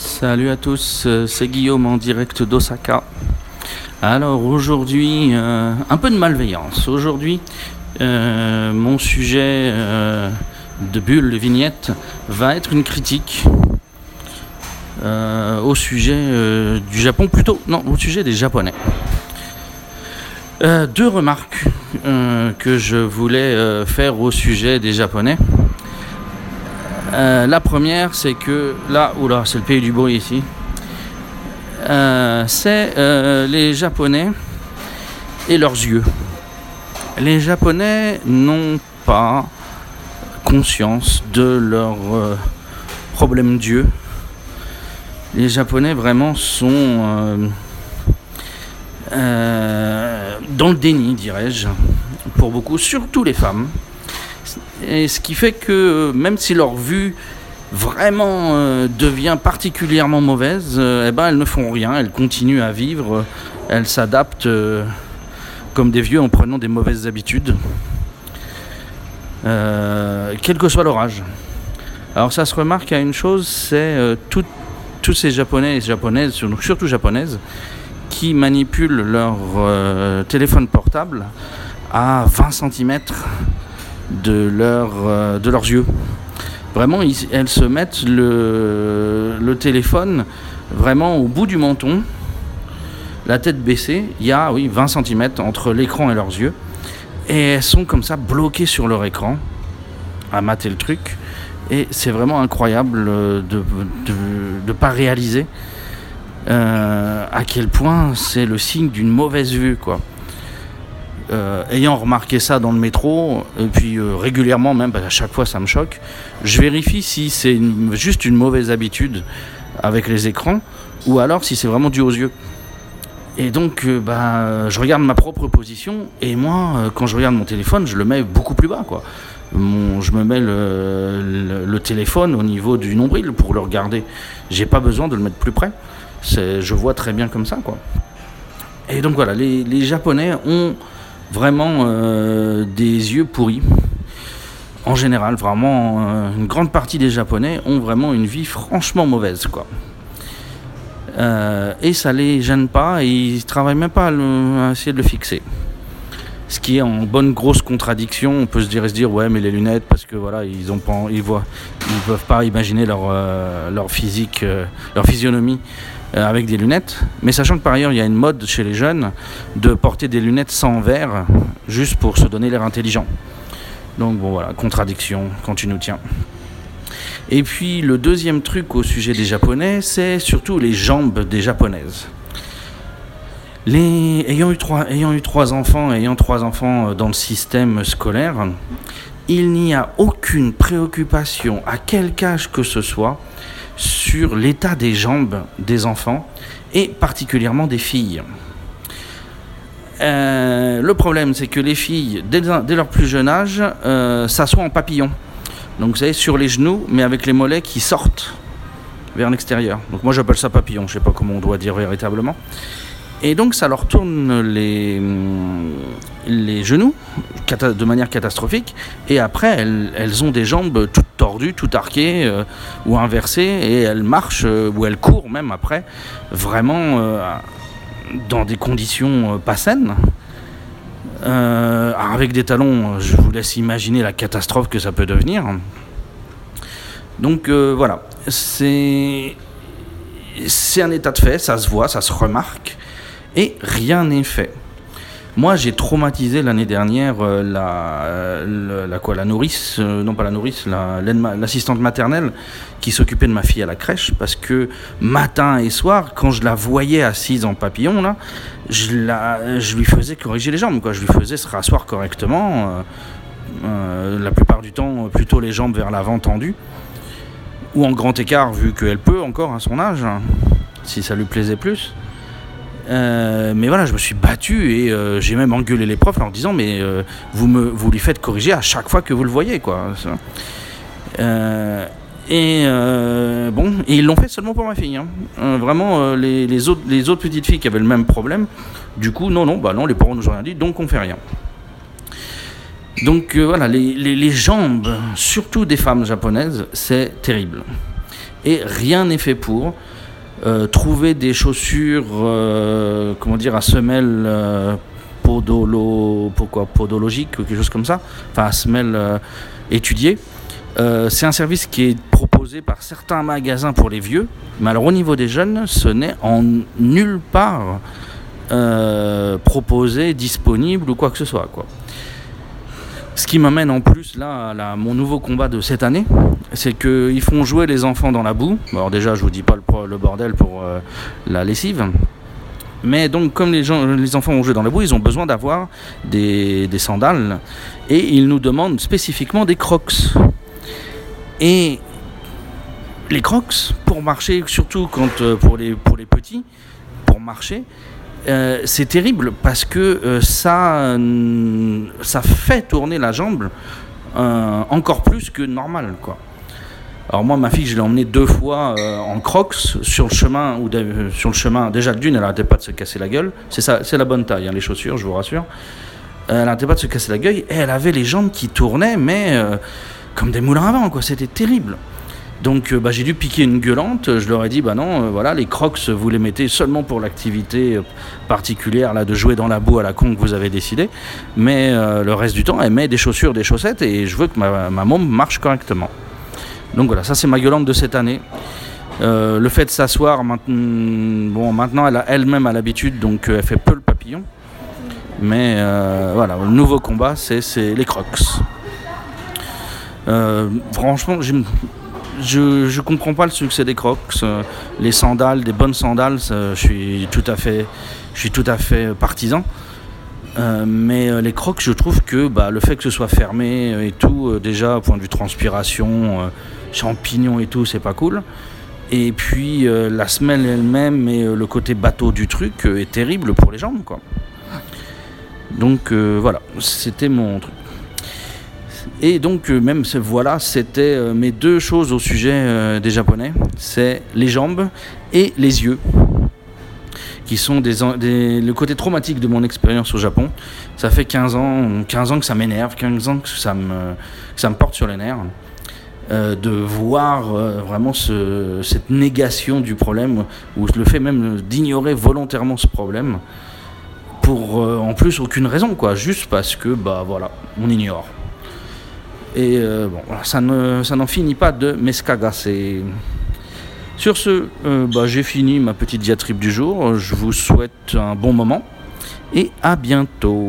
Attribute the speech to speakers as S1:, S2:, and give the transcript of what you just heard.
S1: Salut à tous, euh, c'est Guillaume en direct d'Osaka. Alors aujourd'hui, euh, un peu de malveillance. Aujourd'hui, euh, mon sujet de bulle, de vignette, va être une critique au sujet du Japon, plutôt, non, au sujet des Japonais. deux remarques que je voulais faire au sujet des Japonais. Euh, la première, c'est que là, oula, c'est le pays du bruit ici. Euh, c'est euh, les Japonais et leurs yeux. Les Japonais n'ont pas conscience de leur problème d'yeux. Les Japonais vraiment sont dans le déni, dirais-je, pour beaucoup, surtout les femmes. Et ce qui fait que même si leur vue vraiment euh, devient particulièrement mauvaise, euh, eh ben, elles ne font rien, elles continuent à vivre, elles s'adaptent euh, comme des vieux en prenant des mauvaises habitudes, quel que soit leur âge. Alors ça se remarque à une chose, c'est tous ces Japonais et Japonaises, surtout japonaises, qui manipulent leur téléphone portable à 20 cm de, leur, euh, de leurs yeux. Vraiment, elles se mettent le, le, téléphone vraiment au bout du menton, la tête baissée. Il y a, oui, 20 cm entre l'écran et leurs yeux. Et elles sont comme ça bloquées sur leur écran à mater le truc. Et c'est vraiment incroyable de ne pas réaliser euh, à quel point c'est le signe d'une mauvaise vue, quoi. Euh, ayant remarqué ça dans le métro, et puis euh, régulièrement même, à chaque fois ça me choque, je vérifie si c'est juste une mauvaise habitude avec les écrans, ou alors si c'est vraiment dû aux yeux. Et donc, euh, bah, je regarde ma propre position, et moi, quand je regarde mon téléphone, je le mets beaucoup plus bas, quoi. je me mets le, téléphone au niveau du nombril pour le regarder. J'ai pas besoin de le mettre plus près. Je vois très bien comme ça, quoi. Et donc voilà, les Japonais ont vraiment euh, des yeux pourris. En général, vraiment, euh, une grande partie des Japonais ont vraiment une vie franchement mauvaise, quoi. Euh, et ça les gêne pas et ils travaillent même pas à, essayer de le fixer. Ce qui est en bonne grosse contradiction, on peut se dire, se dire ouais mais les lunettes parce que voilà ils ont pas, ils voient, ils peuvent pas imaginer leur leur physique, leur physionomie euh, avec des lunettes. Mais sachant que par ailleurs, il y a une mode chez les jeunes de porter des lunettes sans verre, juste pour se donner l'air intelligent. Donc bon voilà, contradiction quand tu nous tiens. Et puis le deuxième truc au sujet des Japonais, c'est surtout les jambes des Japonaises. Ayant, eu trois, enfants, ayant trois enfants euh, dans le système scolaire, il n'y a aucune préoccupation à quel âge que ce soit sur l'état des jambes des enfants et particulièrement des filles. Euh, le problème, c'est que les filles, dès, leur plus jeune âge, euh, s'assoient en papillon. Donc, vous savez, sur les genoux, mais avec les mollets qui sortent vers l'extérieur. Donc, moi, j'appelle ça papillon. Je ne sais pas comment on doit dire véritablement. Et donc ça leur tourne les, genoux de manière catastrophique. Et après, elles, ont des jambes toutes tordues, toutes arquées euh, ou inversées. Et elles marchent euh, ou elles courent même après, vraiment euh, dans des conditions pas saines. avec des talons, je vous laisse imaginer la catastrophe que ça peut devenir. Donc voilà, c'est un état de fait, ça se voit, ça se remarque et rien n'est fait. Moi, j'ai traumatisé l'année dernière euh, la, euh, la, quoi, la nourrice, euh, non pas la nourrice, l'assistante maternelle qui s'occupait de ma fille à la crèche parce que matin et soir, quand je la voyais assise en papillon, là, je, la, je lui faisais corriger les jambes, quoi. je lui faisais se rasseoir correctement. la plupart du temps, plutôt les jambes vers l'avant tendues ou en grand écart, vu qu'elle peut encore à son âge, hein, si ça lui plaisait plus. Euh, mais voilà, je me suis battu et euh, j'ai même engueulé les profs en disant mais euh, vous me vous lui faites corriger à chaque fois que vous le voyez quoi. et bon, ils l'ont fait seulement pour ma fille. Hein. vraiment, les, autres, les petites filles qui avaient le même problème, du coup, non, non, bah non, les parents nous ont rien dit, donc on fait rien. Donc voilà, les, les, jambes, surtout des femmes japonaises, c'est terrible. et rien n'est fait pour. Trouver des chaussures, comment dire, à semelle podolo, pourquoi, podologique ou quelque chose comme ça, enfin à semelle étudiée. c'est un service qui est proposé par certains magasins pour les vieux, mais alors au niveau des jeunes, ce n'est en nulle part euh, proposé, disponible ou quoi que ce soit. Quoi. Ce qui m'amène en plus là à mon nouveau combat de cette année, c'est qu'ils font jouer les enfants dans la boue. Alors déjà, je vous dis pas le, bordel pour euh, la lessive. Mais donc, comme les, enfants vont jouer dans la boue, ils ont besoin d'avoir des, sandales. Et ils nous demandent spécifiquement des crocs. Et les crocs, pour marcher, surtout euh, pour les petits, pour marcher, euh, c'est terrible parce que euh, ça, ça fait tourner la jambe euh, encore plus que normal. Quoi. Alors moi, ma fille, je l'ai emmenée deux fois en crocs sur le chemin, ou sur le chemin. Déjà d'une, elle n'arrêtait pas de se casser la gueule. C'est ça, c'est la bonne taille, hein, les chaussures, je vous rassure. elle n'arrêtait pas de se casser la gueule et elle avait les jambes qui tournaient, mais comme des moulins à vent, quoi. C'était terrible. Donc euh, bah, j'ai dû piquer une gueulante, je leur ai dit bah non, euh, voilà, les crocs vous les mettez seulement pour l'activité euh, particulière là de jouer dans la boue à la con que vous avez décidé, mais le reste du temps elle met des chaussures, des chaussettes et je veux que ma, ma môme marche correctement. Donc voilà, ça c'est ma gueulante de cette année. le fait de s'asseoir, bon, maintenant elle a elle-même a l'habitude, donc elle fait peu le papillon. Mais voilà, le nouveau combat, c'est les crocs. franchement, je, je comprends pas le succès des crocs. Euh, les sandales, des bonnes sandales, je suis tout à fait, fait partisan. Euh, mais euh, les crocs, je trouve que bah, le fait que ce soit fermé et tout, déjà au point de vue transpiration, champignons et tout, c'est pas cool. Et puis la semelle elle-même et le côté bateau du truc est terrible pour les jambes, quoi. Donc voilà, c'était mon truc. Et donc, euh, même voilà, c'était euh, mes deux choses au sujet euh, des Japonais c'est les jambes et les yeux, qui sont des, le côté traumatique de mon expérience au Japon. Ça fait 15 ans, 15 ans que ça m'énerve, 15 ans que ça me, ça me porte sur les nerfs. de voir vraiment ce, cette négation du problème, ou le fait même d'ignorer volontairement ce problème, pour en plus aucune raison, quoi, juste parce que, bah voilà, on ignore. Et euh, bon, ça, ne, n'en finit pas de m'escagasser. Sur ce, euh, bah, j'ai fini ma petite diatribe du jour. Je vous souhaite un bon moment et à bientôt.